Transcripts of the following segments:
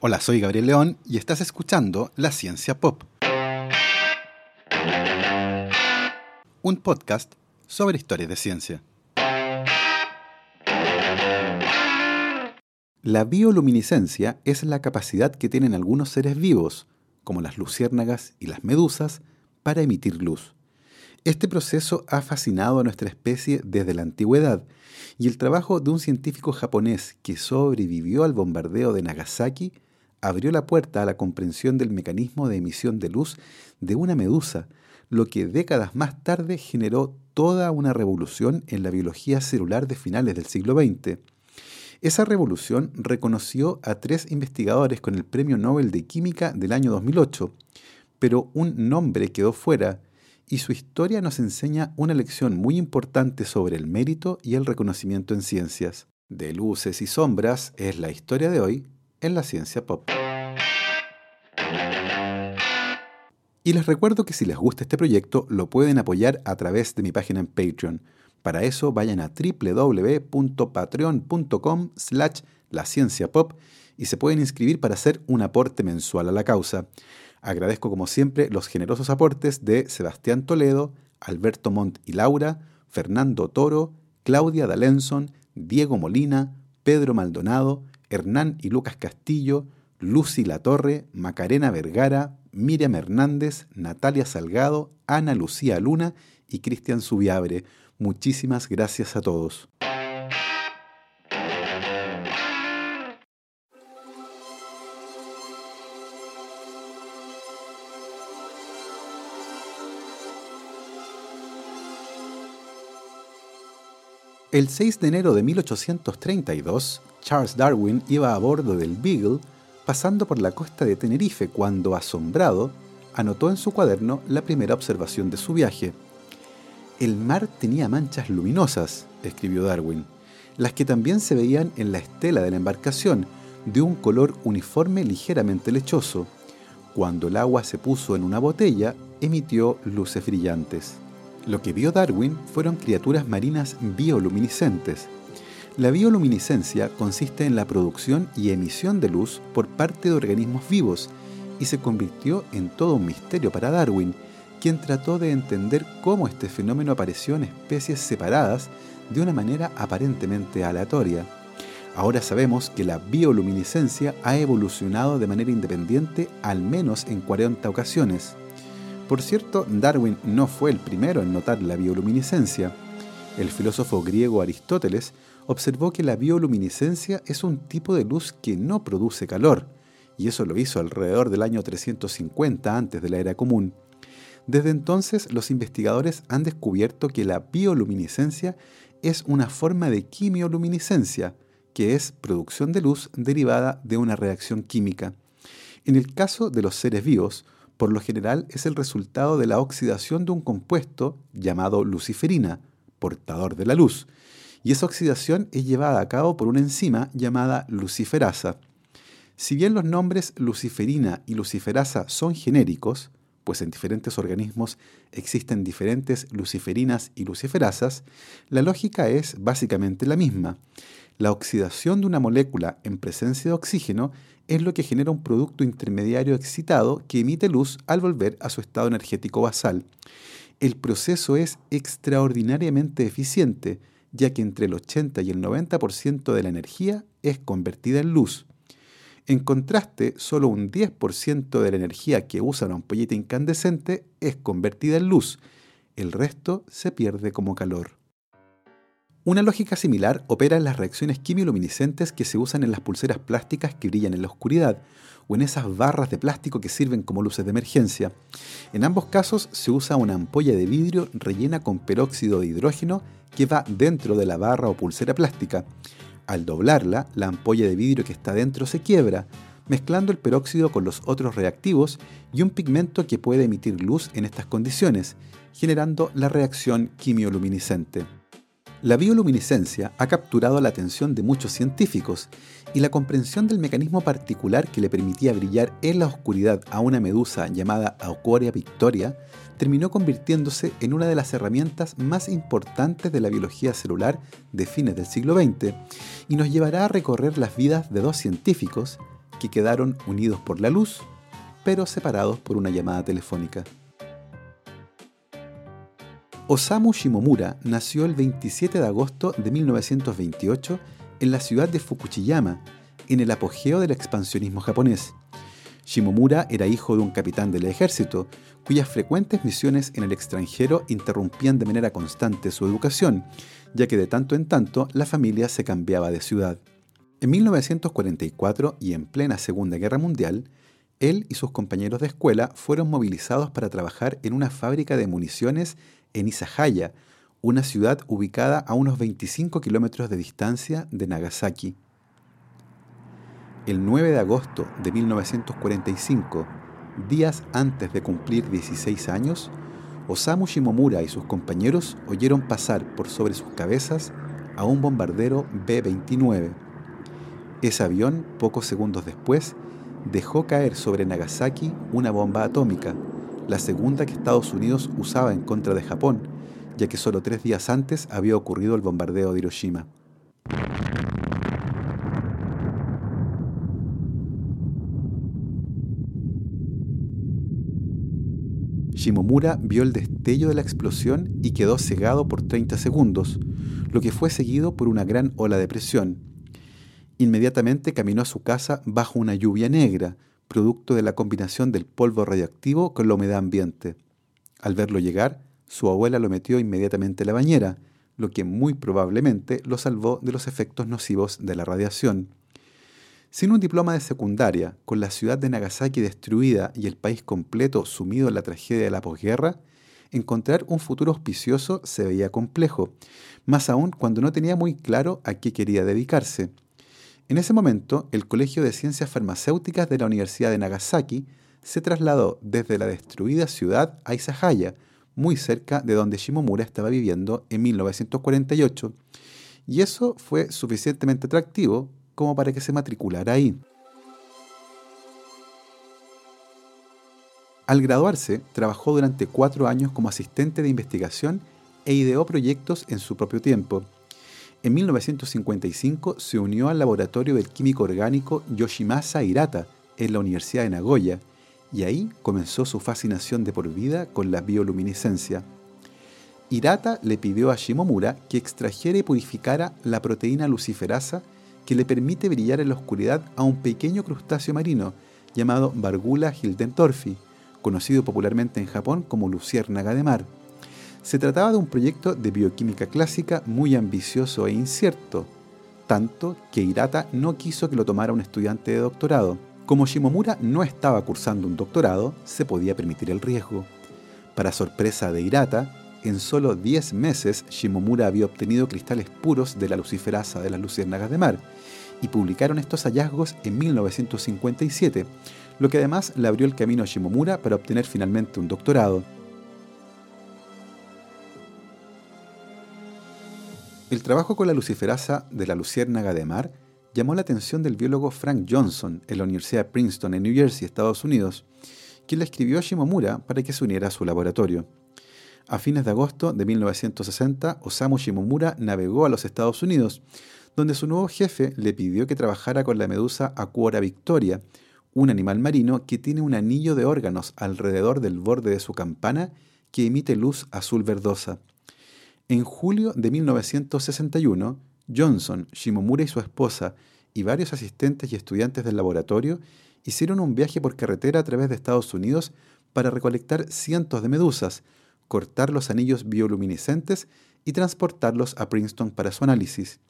Hola, soy Gabriel León y estás escuchando La Ciencia Pop. Un podcast sobre historias de ciencia. La bioluminiscencia es la capacidad que tienen algunos seres vivos, como las luciérnagas y las medusas, para emitir luz. Este proceso ha fascinado a nuestra especie desde la antigüedad, y el trabajo de un científico japonés que sobrevivió al bombardeo de Nagasaki abrió la puerta a la comprensión del mecanismo de emisión de luz de una medusa, lo que décadas más tarde generó toda una revolución en la biología celular de finales del siglo XX. Esa revolución reconoció a tres investigadores con el Premio Nobel de Química del año 2008, pero un nombre quedó fuera y su historia nos enseña una lección muy importante sobre el mérito y el reconocimiento en ciencias. De luces y sombras es la historia de hoy en la ciencia pop. Y les recuerdo que si les gusta este proyecto lo pueden apoyar a través de mi página en Patreon. Para eso vayan a www.patreon.com slash la ciencia pop y se pueden inscribir para hacer un aporte mensual a la causa. Agradezco como siempre los generosos aportes de Sebastián Toledo, Alberto Montt y Laura, Fernando Toro, Claudia Dalenson, Diego Molina, Pedro Maldonado, Hernán y Lucas Castillo, Lucy Latorre, Macarena Vergara, Miriam Hernández, Natalia Salgado, Ana Lucía Luna y Cristian Subiabre. Muchísimas gracias a todos. El 6 de enero de 1832, Charles Darwin iba a bordo del Beagle pasando por la costa de Tenerife cuando, asombrado, anotó en su cuaderno la primera observación de su viaje. El mar tenía manchas luminosas, escribió Darwin, las que también se veían en la estela de la embarcación, de un color uniforme ligeramente lechoso. Cuando el agua se puso en una botella, emitió luces brillantes. Lo que vio Darwin fueron criaturas marinas bioluminiscentes. La bioluminiscencia consiste en la producción y emisión de luz por parte de organismos vivos y se convirtió en todo un misterio para Darwin, quien trató de entender cómo este fenómeno apareció en especies separadas de una manera aparentemente aleatoria. Ahora sabemos que la bioluminiscencia ha evolucionado de manera independiente al menos en 40 ocasiones. Por cierto, Darwin no fue el primero en notar la bioluminiscencia. El filósofo griego Aristóteles observó que la bioluminiscencia es un tipo de luz que no produce calor, y eso lo hizo alrededor del año 350 antes de la era común. Desde entonces, los investigadores han descubierto que la bioluminiscencia es una forma de quimioluminiscencia, que es producción de luz derivada de una reacción química. En el caso de los seres vivos, por lo general es el resultado de la oxidación de un compuesto llamado luciferina, portador de la luz, y esa oxidación es llevada a cabo por una enzima llamada luciferasa. Si bien los nombres luciferina y luciferasa son genéricos, pues en diferentes organismos existen diferentes luciferinas y luciferasas, la lógica es básicamente la misma. La oxidación de una molécula en presencia de oxígeno es lo que genera un producto intermediario excitado que emite luz al volver a su estado energético basal. El proceso es extraordinariamente eficiente, ya que entre el 80 y el 90% de la energía es convertida en luz. En contraste, solo un 10% de la energía que usa una ampolleta incandescente es convertida en luz. El resto se pierde como calor. Una lógica similar opera en las reacciones quimioluminiscentes que se usan en las pulseras plásticas que brillan en la oscuridad o en esas barras de plástico que sirven como luces de emergencia. En ambos casos se usa una ampolla de vidrio rellena con peróxido de hidrógeno que va dentro de la barra o pulsera plástica. Al doblarla, la ampolla de vidrio que está dentro se quiebra, mezclando el peróxido con los otros reactivos y un pigmento que puede emitir luz en estas condiciones, generando la reacción quimioluminiscente. La bioluminiscencia ha capturado la atención de muchos científicos y la comprensión del mecanismo particular que le permitía brillar en la oscuridad a una medusa llamada Aucoria victoria terminó convirtiéndose en una de las herramientas más importantes de la biología celular de fines del siglo XX y nos llevará a recorrer las vidas de dos científicos que quedaron unidos por la luz, pero separados por una llamada telefónica. Osamu Shimomura nació el 27 de agosto de 1928 en la ciudad de Fukuchiyama, en el apogeo del expansionismo japonés. Shimomura era hijo de un capitán del ejército, cuyas frecuentes misiones en el extranjero interrumpían de manera constante su educación, ya que de tanto en tanto la familia se cambiaba de ciudad. En 1944 y en plena Segunda Guerra Mundial, él y sus compañeros de escuela fueron movilizados para trabajar en una fábrica de municiones en Isahaya, una ciudad ubicada a unos 25 kilómetros de distancia de Nagasaki. El 9 de agosto de 1945, días antes de cumplir 16 años, Osamu Shimomura y sus compañeros oyeron pasar por sobre sus cabezas a un bombardero B-29. Ese avión, pocos segundos después, dejó caer sobre Nagasaki una bomba atómica, la segunda que Estados Unidos usaba en contra de Japón, ya que solo tres días antes había ocurrido el bombardeo de Hiroshima. Shimomura vio el destello de la explosión y quedó cegado por 30 segundos, lo que fue seguido por una gran ola de presión. Inmediatamente caminó a su casa bajo una lluvia negra, producto de la combinación del polvo radioactivo con la humedad ambiente. Al verlo llegar, su abuela lo metió inmediatamente en la bañera, lo que muy probablemente lo salvó de los efectos nocivos de la radiación. Sin un diploma de secundaria, con la ciudad de Nagasaki destruida y el país completo sumido en la tragedia de la posguerra, encontrar un futuro auspicioso se veía complejo, más aún cuando no tenía muy claro a qué quería dedicarse. En ese momento, el Colegio de Ciencias Farmacéuticas de la Universidad de Nagasaki se trasladó desde la destruida ciudad a Isahaya, muy cerca de donde Shimomura estaba viviendo en 1948, y eso fue suficientemente atractivo como para que se matriculara ahí. Al graduarse, trabajó durante cuatro años como asistente de investigación e ideó proyectos en su propio tiempo, en 1955 se unió al laboratorio del químico orgánico Yoshimasa Hirata en la Universidad de Nagoya y ahí comenzó su fascinación de por vida con la bioluminiscencia. Hirata le pidió a Shimomura que extrajera y purificara la proteína luciferasa que le permite brillar en la oscuridad a un pequeño crustáceo marino llamado Bargula hildentorfi, conocido popularmente en Japón como luciérnaga de mar. Se trataba de un proyecto de bioquímica clásica muy ambicioso e incierto, tanto que Hirata no quiso que lo tomara un estudiante de doctorado. Como Shimomura no estaba cursando un doctorado, se podía permitir el riesgo. Para sorpresa de Hirata, en solo 10 meses Shimomura había obtenido cristales puros de la luciferasa de las luciérnagas de mar, y publicaron estos hallazgos en 1957, lo que además le abrió el camino a Shimomura para obtener finalmente un doctorado. El trabajo con la luciferasa de la luciérnaga de mar llamó la atención del biólogo Frank Johnson en la Universidad de Princeton en New Jersey, Estados Unidos, quien le escribió a Shimomura para que se uniera a su laboratorio. A fines de agosto de 1960, Osamu Shimomura navegó a los Estados Unidos, donde su nuevo jefe le pidió que trabajara con la medusa Aquora victoria, un animal marino que tiene un anillo de órganos alrededor del borde de su campana que emite luz azul verdosa. En julio de 1961, Johnson, Shimomura y su esposa y varios asistentes y estudiantes del laboratorio hicieron un viaje por carretera a través de Estados Unidos para recolectar cientos de medusas, cortar los anillos bioluminiscentes y transportarlos a Princeton para su análisis.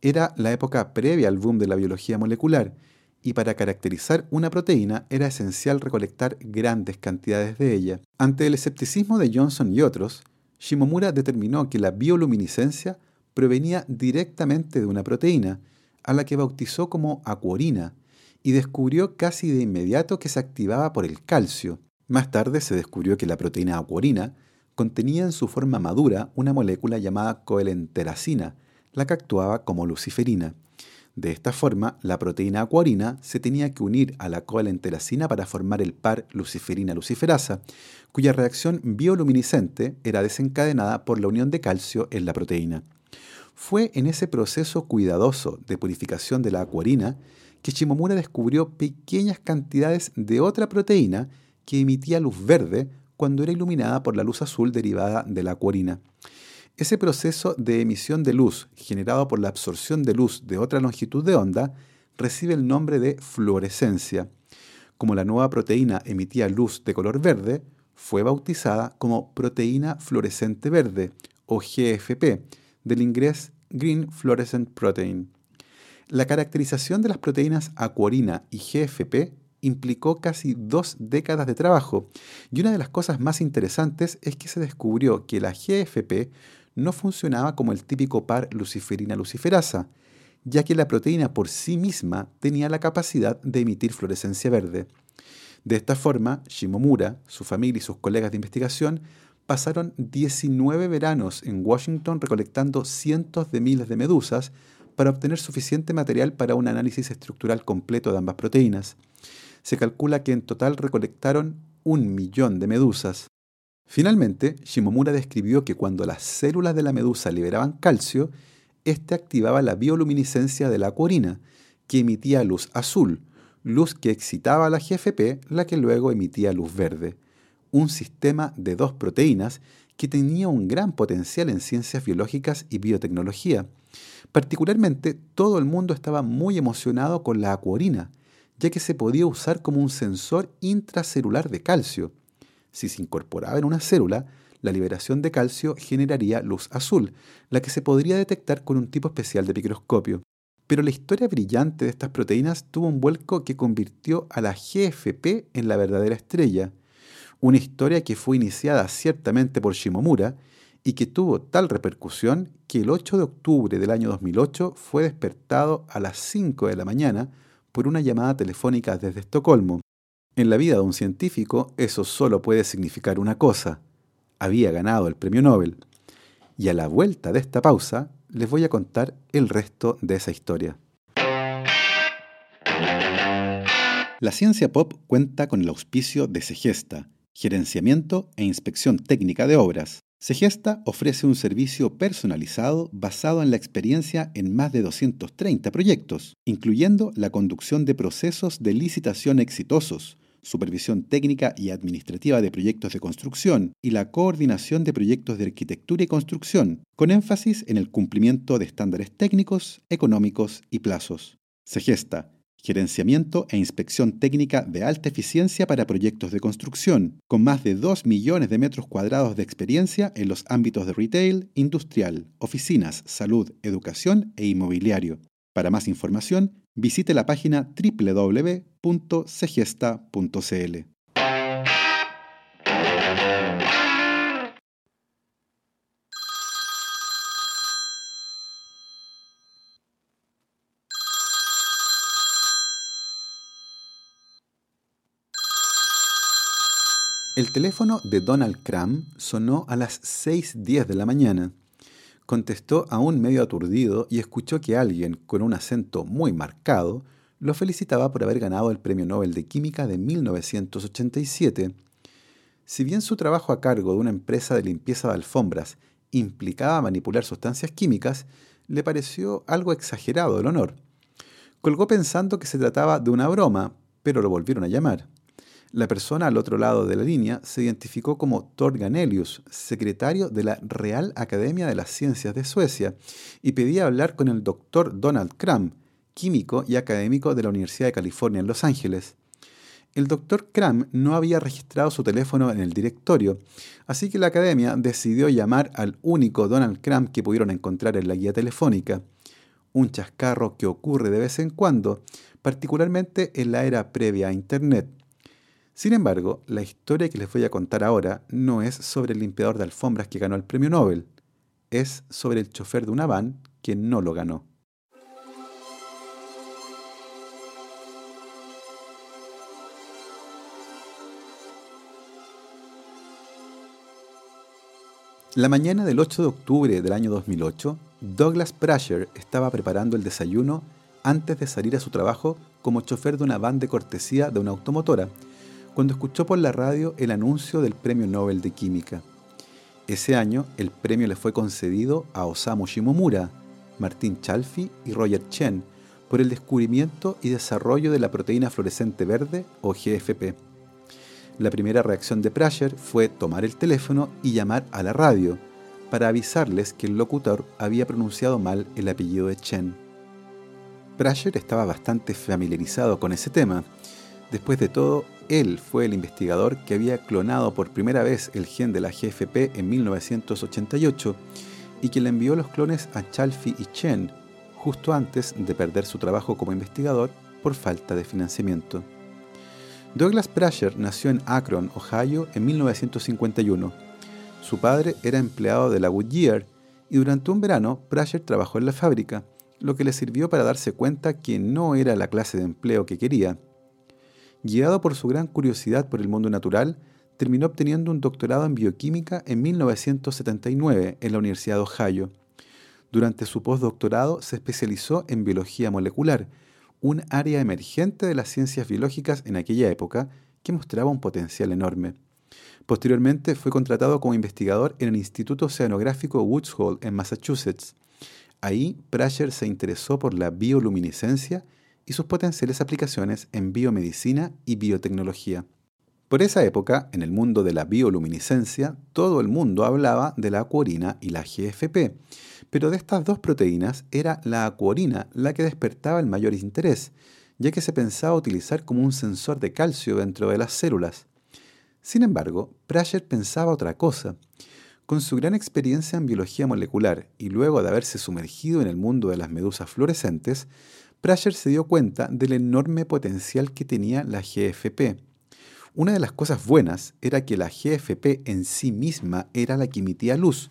Era la época previa al boom de la biología molecular, y para caracterizar una proteína era esencial recolectar grandes cantidades de ella. Ante el escepticismo de Johnson y otros, Shimomura determinó que la bioluminiscencia provenía directamente de una proteína, a la que bautizó como acuorina, y descubrió casi de inmediato que se activaba por el calcio. Más tarde se descubrió que la proteína acuorina contenía en su forma madura una molécula llamada coelenteracina, la que actuaba como luciferina. De esta forma, la proteína acuarina se tenía que unir a la coalenteracina para formar el par luciferina-luciferasa, cuya reacción bioluminiscente era desencadenada por la unión de calcio en la proteína. Fue en ese proceso cuidadoso de purificación de la acuarina que Shimomura descubrió pequeñas cantidades de otra proteína que emitía luz verde cuando era iluminada por la luz azul derivada de la acuarina. Ese proceso de emisión de luz generado por la absorción de luz de otra longitud de onda recibe el nombre de fluorescencia. Como la nueva proteína emitía luz de color verde, fue bautizada como proteína fluorescente verde o GFP, del inglés Green Fluorescent Protein. La caracterización de las proteínas acuarina y GFP implicó casi dos décadas de trabajo, y una de las cosas más interesantes es que se descubrió que la GFP no funcionaba como el típico par luciferina-luciferasa, ya que la proteína por sí misma tenía la capacidad de emitir fluorescencia verde. De esta forma, Shimomura, su familia y sus colegas de investigación pasaron 19 veranos en Washington recolectando cientos de miles de medusas para obtener suficiente material para un análisis estructural completo de ambas proteínas. Se calcula que en total recolectaron un millón de medusas. Finalmente, Shimomura describió que cuando las células de la medusa liberaban calcio, éste activaba la bioluminiscencia de la acuarina, que emitía luz azul, luz que excitaba a la GFP, la que luego emitía luz verde. Un sistema de dos proteínas que tenía un gran potencial en ciencias biológicas y biotecnología. Particularmente, todo el mundo estaba muy emocionado con la acuarina, ya que se podía usar como un sensor intracelular de calcio. Si se incorporaba en una célula, la liberación de calcio generaría luz azul, la que se podría detectar con un tipo especial de microscopio. Pero la historia brillante de estas proteínas tuvo un vuelco que convirtió a la GFP en la verdadera estrella. Una historia que fue iniciada ciertamente por Shimomura y que tuvo tal repercusión que el 8 de octubre del año 2008 fue despertado a las 5 de la mañana por una llamada telefónica desde Estocolmo. En la vida de un científico eso solo puede significar una cosa, había ganado el premio Nobel. Y a la vuelta de esta pausa les voy a contar el resto de esa historia. La ciencia pop cuenta con el auspicio de Segesta, gerenciamiento e inspección técnica de obras. Segesta ofrece un servicio personalizado basado en la experiencia en más de 230 proyectos, incluyendo la conducción de procesos de licitación exitosos, supervisión técnica y administrativa de proyectos de construcción y la coordinación de proyectos de arquitectura y construcción, con énfasis en el cumplimiento de estándares técnicos, económicos y plazos. Se gesta gerenciamiento e inspección técnica de alta eficiencia para proyectos de construcción, con más de 2 millones de metros cuadrados de experiencia en los ámbitos de retail, industrial, oficinas, salud, educación e inmobiliario. Para más información, visite la página www.segesta.cl. El teléfono de Donald Cram sonó a las 6.10 de la mañana. Contestó aún medio aturdido y escuchó que alguien, con un acento muy marcado, lo felicitaba por haber ganado el Premio Nobel de Química de 1987. Si bien su trabajo a cargo de una empresa de limpieza de alfombras implicaba manipular sustancias químicas, le pareció algo exagerado el honor. Colgó pensando que se trataba de una broma, pero lo volvieron a llamar. La persona al otro lado de la línea se identificó como Thor Ganelius, secretario de la Real Academia de las Ciencias de Suecia, y pedía hablar con el doctor Donald Cram, químico y académico de la Universidad de California en Los Ángeles. El doctor Cram no había registrado su teléfono en el directorio, así que la academia decidió llamar al único Donald Cram que pudieron encontrar en la guía telefónica. Un chascarro que ocurre de vez en cuando, particularmente en la era previa a Internet. Sin embargo, la historia que les voy a contar ahora no es sobre el limpiador de alfombras que ganó el premio Nobel, es sobre el chofer de una van que no lo ganó. La mañana del 8 de octubre del año 2008, Douglas Prasher estaba preparando el desayuno antes de salir a su trabajo como chofer de una van de cortesía de una automotora cuando escuchó por la radio el anuncio del Premio Nobel de Química. Ese año el premio le fue concedido a Osamu Shimomura, Martín Chalfi y Roger Chen por el descubrimiento y desarrollo de la proteína fluorescente verde o GFP. La primera reacción de Prasher fue tomar el teléfono y llamar a la radio para avisarles que el locutor había pronunciado mal el apellido de Chen. Prasher estaba bastante familiarizado con ese tema. Después de todo, él fue el investigador que había clonado por primera vez el gen de la GFP en 1988 y que le envió los clones a Chalfie y Chen justo antes de perder su trabajo como investigador por falta de financiamiento. Douglas Prasher nació en Akron, Ohio, en 1951. Su padre era empleado de la Goodyear y durante un verano Prasher trabajó en la fábrica, lo que le sirvió para darse cuenta que no era la clase de empleo que quería. Guiado por su gran curiosidad por el mundo natural, terminó obteniendo un doctorado en bioquímica en 1979 en la Universidad de Ohio. Durante su postdoctorado se especializó en biología molecular, un área emergente de las ciencias biológicas en aquella época que mostraba un potencial enorme. Posteriormente fue contratado como investigador en el Instituto Oceanográfico Woods Hole en Massachusetts. Ahí Prasher se interesó por la bioluminiscencia y sus potenciales aplicaciones en biomedicina y biotecnología. Por esa época, en el mundo de la bioluminiscencia, todo el mundo hablaba de la acuorina y la GFP, pero de estas dos proteínas era la acuorina la que despertaba el mayor interés, ya que se pensaba utilizar como un sensor de calcio dentro de las células. Sin embargo, Prasher pensaba otra cosa. Con su gran experiencia en biología molecular y luego de haberse sumergido en el mundo de las medusas fluorescentes, Prasher se dio cuenta del enorme potencial que tenía la GFP. Una de las cosas buenas era que la GFP en sí misma era la que emitía luz,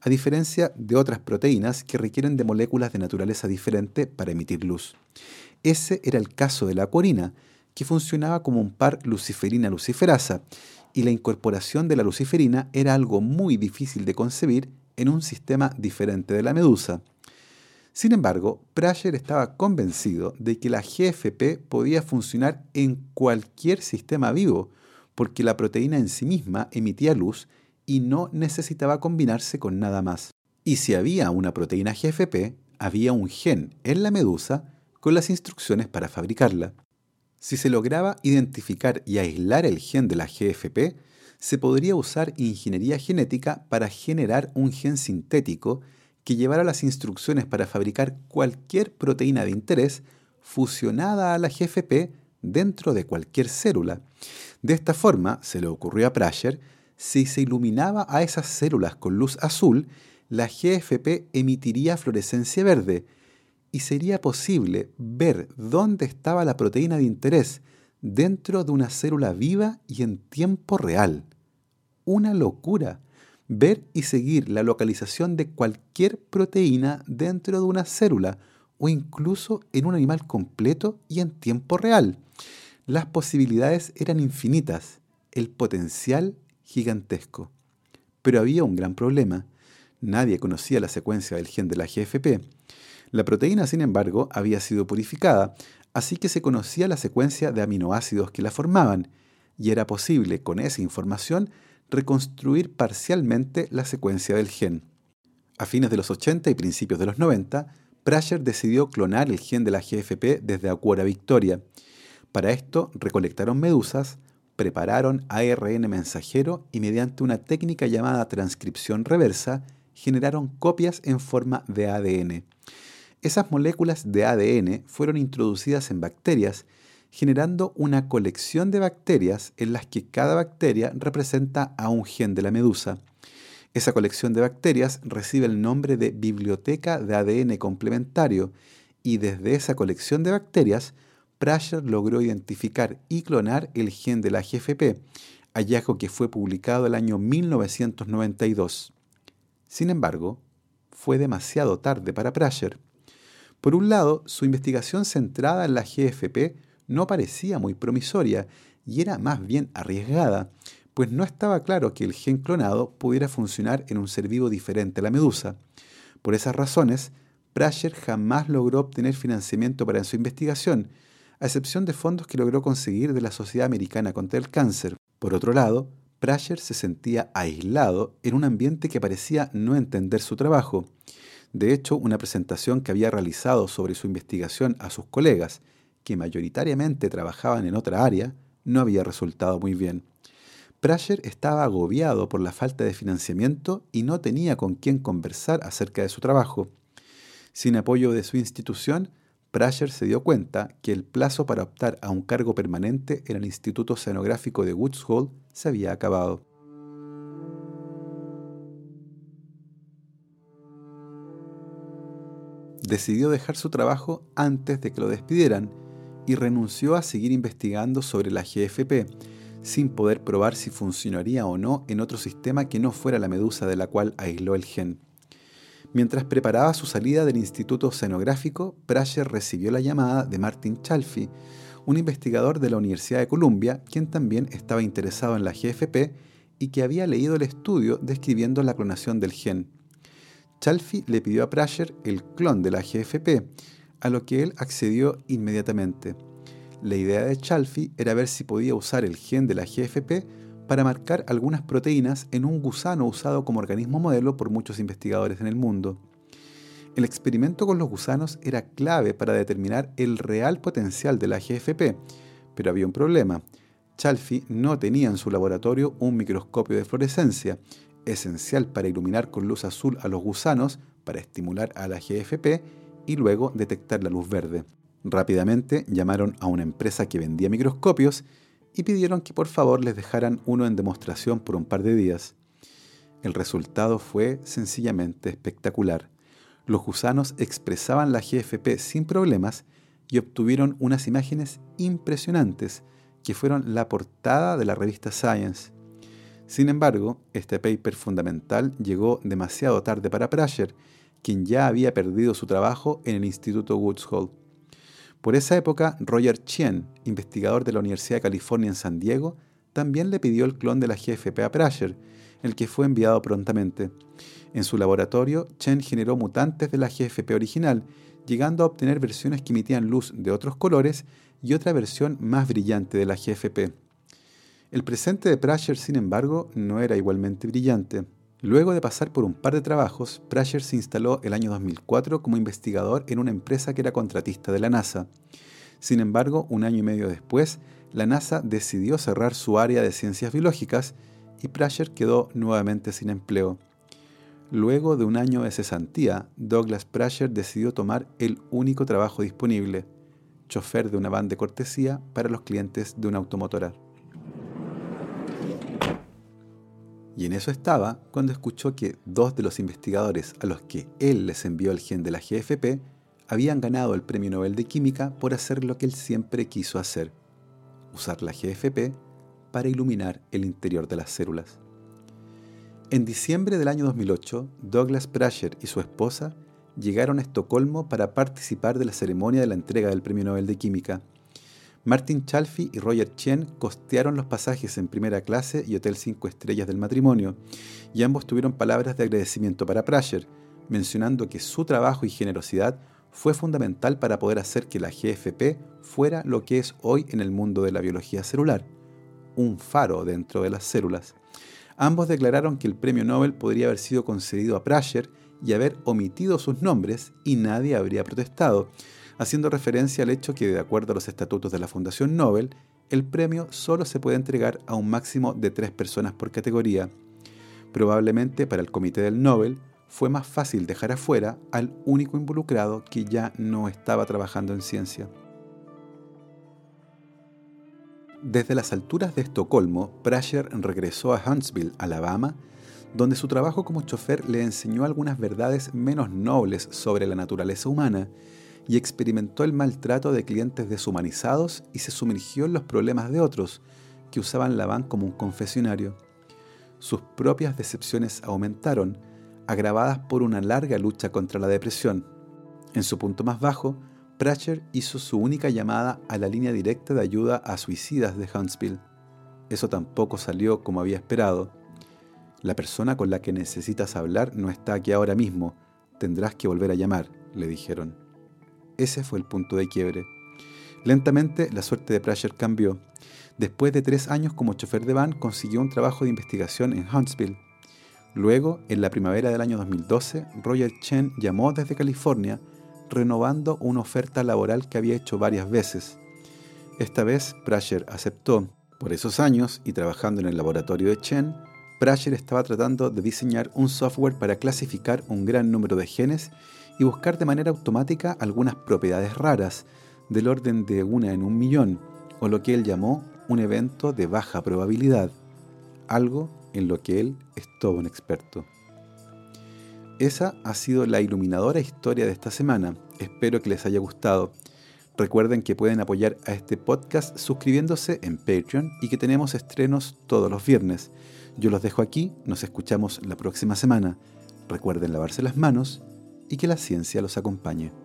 a diferencia de otras proteínas que requieren de moléculas de naturaleza diferente para emitir luz. Ese era el caso de la acuarina, que funcionaba como un par luciferina-luciferasa, y la incorporación de la luciferina era algo muy difícil de concebir en un sistema diferente de la medusa. Sin embargo, Prasher estaba convencido de que la GFP podía funcionar en cualquier sistema vivo, porque la proteína en sí misma emitía luz y no necesitaba combinarse con nada más. Y si había una proteína GFP, había un gen en la medusa con las instrucciones para fabricarla. Si se lograba identificar y aislar el gen de la GFP, se podría usar ingeniería genética para generar un gen sintético que llevara las instrucciones para fabricar cualquier proteína de interés fusionada a la GFP dentro de cualquier célula. De esta forma, se le ocurrió a Prasher, si se iluminaba a esas células con luz azul, la GFP emitiría fluorescencia verde y sería posible ver dónde estaba la proteína de interés dentro de una célula viva y en tiempo real. Una locura. Ver y seguir la localización de cualquier proteína dentro de una célula o incluso en un animal completo y en tiempo real. Las posibilidades eran infinitas, el potencial gigantesco. Pero había un gran problema. Nadie conocía la secuencia del gen de la GFP. La proteína, sin embargo, había sido purificada, así que se conocía la secuencia de aminoácidos que la formaban, y era posible, con esa información, reconstruir parcialmente la secuencia del gen. A fines de los 80 y principios de los 90, Prasher decidió clonar el gen de la GFP desde Acuora Victoria. Para esto recolectaron medusas, prepararon ARN mensajero y mediante una técnica llamada transcripción reversa generaron copias en forma de ADN. Esas moléculas de ADN fueron introducidas en bacterias, generando una colección de bacterias en las que cada bacteria representa a un gen de la medusa. Esa colección de bacterias recibe el nombre de biblioteca de ADN complementario y desde esa colección de bacterias Prasher logró identificar y clonar el gen de la GFP, hallazgo que fue publicado el año 1992. Sin embargo, fue demasiado tarde para Prasher. Por un lado, su investigación centrada en la GFP no parecía muy promisoria y era más bien arriesgada, pues no estaba claro que el gen clonado pudiera funcionar en un ser vivo diferente a la medusa. Por esas razones, Prasher jamás logró obtener financiamiento para su investigación a excepción de fondos que logró conseguir de la Sociedad Americana contra el Cáncer. Por otro lado, Prasher se sentía aislado en un ambiente que parecía no entender su trabajo. De hecho, una presentación que había realizado sobre su investigación a sus colegas, que mayoritariamente trabajaban en otra área, no había resultado muy bien. Prasher estaba agobiado por la falta de financiamiento y no tenía con quién conversar acerca de su trabajo. Sin apoyo de su institución, Prasher se dio cuenta que el plazo para optar a un cargo permanente en el Instituto Oceanográfico de Woods Hole se había acabado. decidió dejar su trabajo antes de que lo despidieran y renunció a seguir investigando sobre la GFP, sin poder probar si funcionaría o no en otro sistema que no fuera la medusa de la cual aisló el gen. Mientras preparaba su salida del Instituto Oceanográfico, Prasher recibió la llamada de Martin Chalfie, un investigador de la Universidad de Columbia, quien también estaba interesado en la GFP y que había leído el estudio describiendo la clonación del gen. Chalfie le pidió a Prasher el clon de la GFP, a lo que él accedió inmediatamente. La idea de Chalfie era ver si podía usar el gen de la GFP para marcar algunas proteínas en un gusano usado como organismo modelo por muchos investigadores en el mundo. El experimento con los gusanos era clave para determinar el real potencial de la GFP, pero había un problema. Chalfie no tenía en su laboratorio un microscopio de fluorescencia, esencial para iluminar con luz azul a los gusanos para estimular a la GFP y luego detectar la luz verde. Rápidamente llamaron a una empresa que vendía microscopios y pidieron que por favor les dejaran uno en demostración por un par de días. El resultado fue sencillamente espectacular. Los gusanos expresaban la GFP sin problemas y obtuvieron unas imágenes impresionantes que fueron la portada de la revista Science. Sin embargo, este paper fundamental llegó demasiado tarde para Prasher, quien ya había perdido su trabajo en el Instituto Woods Hole. Por esa época, Roger Chien, investigador de la Universidad de California en San Diego, también le pidió el clon de la GFP a Prasher, el que fue enviado prontamente. En su laboratorio, Chen generó mutantes de la GFP original, llegando a obtener versiones que emitían luz de otros colores y otra versión más brillante de la GFP. El presente de Prasher, sin embargo, no era igualmente brillante. Luego de pasar por un par de trabajos, Prasher se instaló el año 2004 como investigador en una empresa que era contratista de la NASA. Sin embargo, un año y medio después, la NASA decidió cerrar su área de ciencias biológicas y Prasher quedó nuevamente sin empleo. Luego de un año de cesantía, Douglas Prasher decidió tomar el único trabajo disponible, chofer de una van de cortesía para los clientes de una automotora. Y en eso estaba cuando escuchó que dos de los investigadores a los que él les envió el gen de la GFP habían ganado el Premio Nobel de Química por hacer lo que él siempre quiso hacer, usar la GFP para iluminar el interior de las células. En diciembre del año 2008, Douglas Prasher y su esposa llegaron a Estocolmo para participar de la ceremonia de la entrega del Premio Nobel de Química Martin Chalfie y Roger Chen costearon los pasajes en primera clase y hotel 5 estrellas del matrimonio, y ambos tuvieron palabras de agradecimiento para Prasher, mencionando que su trabajo y generosidad fue fundamental para poder hacer que la GFP fuera lo que es hoy en el mundo de la biología celular, un faro dentro de las células. Ambos declararon que el premio Nobel podría haber sido concedido a Prasher y haber omitido sus nombres y nadie habría protestado, haciendo referencia al hecho que, de acuerdo a los estatutos de la Fundación Nobel, el premio solo se puede entregar a un máximo de tres personas por categoría. Probablemente para el comité del Nobel fue más fácil dejar afuera al único involucrado que ya no estaba trabajando en ciencia. Desde las alturas de Estocolmo, Prasher regresó a Huntsville, Alabama, donde su trabajo como chofer le enseñó algunas verdades menos nobles sobre la naturaleza humana y experimentó el maltrato de clientes deshumanizados y se sumergió en los problemas de otros, que usaban la van como un confesionario. Sus propias decepciones aumentaron, agravadas por una larga lucha contra la depresión. En su punto más bajo, Pratcher hizo su única llamada a la línea directa de ayuda a suicidas de Huntsville. Eso tampoco salió como había esperado. La persona con la que necesitas hablar no está aquí ahora mismo. Tendrás que volver a llamar, le dijeron. Ese fue el punto de quiebre. Lentamente la suerte de Prasher cambió. Después de tres años como chofer de van, consiguió un trabajo de investigación en Huntsville. Luego, en la primavera del año 2012, Roger Chen llamó desde California renovando una oferta laboral que había hecho varias veces. Esta vez, Prasher aceptó. Por esos años, y trabajando en el laboratorio de Chen, Prasher estaba tratando de diseñar un software para clasificar un gran número de genes y buscar de manera automática algunas propiedades raras, del orden de una en un millón, o lo que él llamó un evento de baja probabilidad, algo en lo que él es todo un experto. Esa ha sido la iluminadora historia de esta semana. Espero que les haya gustado. Recuerden que pueden apoyar a este podcast suscribiéndose en Patreon y que tenemos estrenos todos los viernes. Yo los dejo aquí, nos escuchamos la próxima semana. Recuerden lavarse las manos y que la ciencia los acompañe.